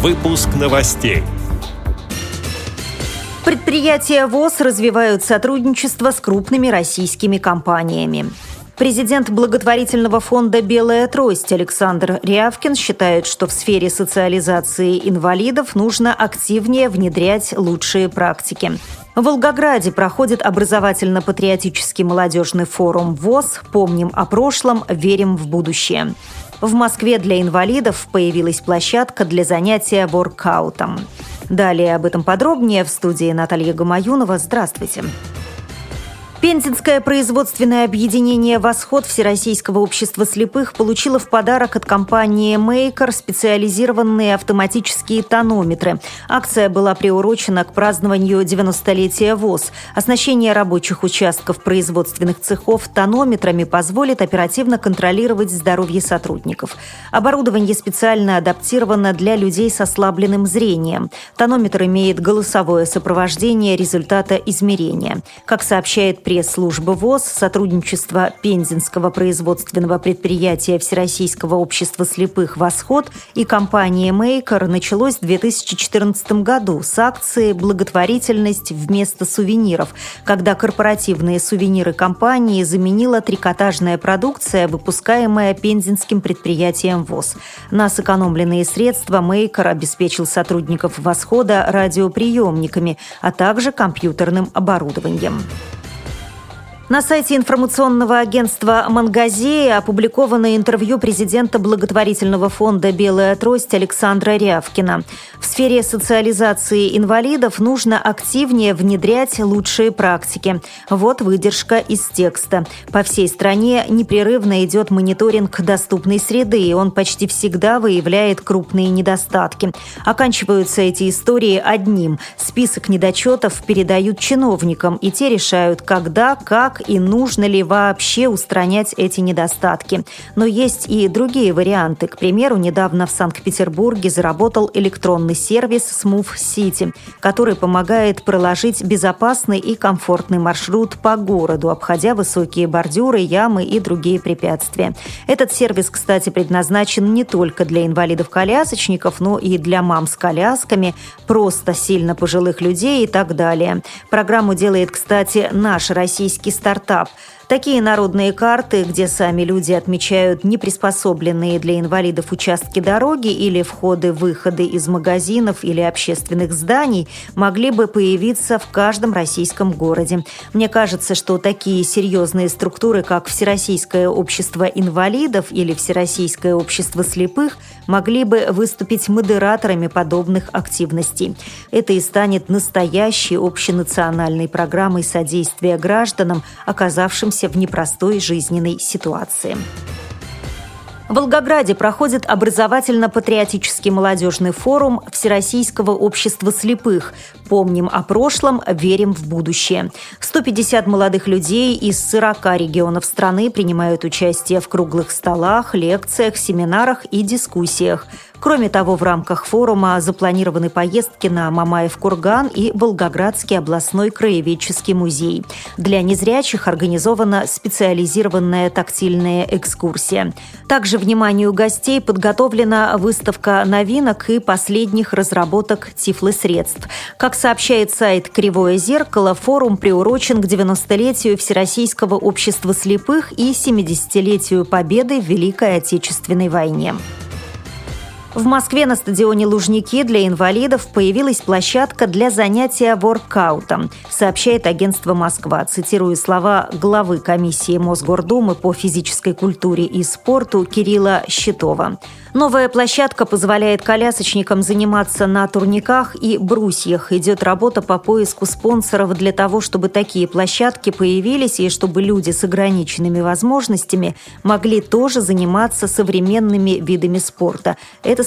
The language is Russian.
Выпуск новостей. Предприятия ВОЗ развивают сотрудничество с крупными российскими компаниями. Президент благотворительного фонда «Белая трость» Александр Рявкин считает, что в сфере социализации инвалидов нужно активнее внедрять лучшие практики. В Волгограде проходит образовательно-патриотический молодежный форум ВОЗ «Помним о прошлом, верим в будущее». В Москве для инвалидов появилась площадка для занятия воркаутом. Далее об этом подробнее в студии Наталья Гамаюнова. Здравствуйте. Здравствуйте. Пензенское производственное объединение «Восход» Всероссийского общества слепых получило в подарок от компании «Мейкер» специализированные автоматические тонометры. Акция была приурочена к празднованию 90-летия ВОЗ. Оснащение рабочих участков производственных цехов тонометрами позволит оперативно контролировать здоровье сотрудников. Оборудование специально адаптировано для людей с ослабленным зрением. Тонометр имеет голосовое сопровождение результата измерения. Как сообщает пресс-служба ВОЗ, сотрудничество Пензенского производственного предприятия Всероссийского общества слепых «Восход» и компании «Мейкер» началось в 2014 году с акции «Благотворительность вместо сувениров», когда корпоративные сувениры компании заменила трикотажная продукция, выпускаемая пензенским предприятием ВОЗ. На сэкономленные средства «Мейкер» обеспечил сотрудников «Восхода» радиоприемниками, а также компьютерным оборудованием. На сайте информационного агентства «Мангазея» опубликовано интервью президента благотворительного фонда «Белая трость» Александра Рявкина. В сфере социализации инвалидов нужно активнее внедрять лучшие практики. Вот выдержка из текста. По всей стране непрерывно идет мониторинг доступной среды, и он почти всегда выявляет крупные недостатки. Оканчиваются эти истории одним. Список недочетов передают чиновникам, и те решают, когда, как и нужно ли вообще устранять эти недостатки. Но есть и другие варианты. К примеру, недавно в Санкт-Петербурге заработал электронный сервис Smooth City, который помогает проложить безопасный и комфортный маршрут по городу, обходя высокие бордюры, ямы и другие препятствия. Этот сервис, кстати, предназначен не только для инвалидов-колясочников, но и для мам с колясками, просто сильно пожилых людей и так далее. Программу делает, кстати, наш российский старт стартап – Такие народные карты, где сами люди отмечают неприспособленные для инвалидов участки дороги или входы-выходы из магазинов или общественных зданий, могли бы появиться в каждом российском городе. Мне кажется, что такие серьезные структуры, как Всероссийское общество инвалидов или Всероссийское общество слепых, могли бы выступить модераторами подобных активностей. Это и станет настоящей общенациональной программой содействия гражданам, оказавшимся находящихся в непростой жизненной ситуации. В Волгограде проходит образовательно-патриотический молодежный форум Всероссийского общества слепых «Помним о прошлом, верим в будущее». 150 молодых людей из 40 регионов страны принимают участие в круглых столах, лекциях, семинарах и дискуссиях – Кроме того, в рамках форума запланированы поездки на Мамаев курган и Волгоградский областной краеведческий музей. Для незрячих организована специализированная тактильная экскурсия. Также вниманию гостей подготовлена выставка новинок и последних разработок тифлосредств. Как сообщает сайт «Кривое зеркало», форум приурочен к 90-летию Всероссийского общества слепых и 70-летию победы в Великой Отечественной войне. В Москве на стадионе Лужники для инвалидов появилась площадка для занятия воркаутом, сообщает агентство «Москва». Цитирую слова главы комиссии Мосгордумы по физической культуре и спорту Кирилла Щитова. Новая площадка позволяет колясочникам заниматься на турниках и брусьях. Идет работа по поиску спонсоров для того, чтобы такие площадки появились и чтобы люди с ограниченными возможностями могли тоже заниматься современными видами спорта. Это,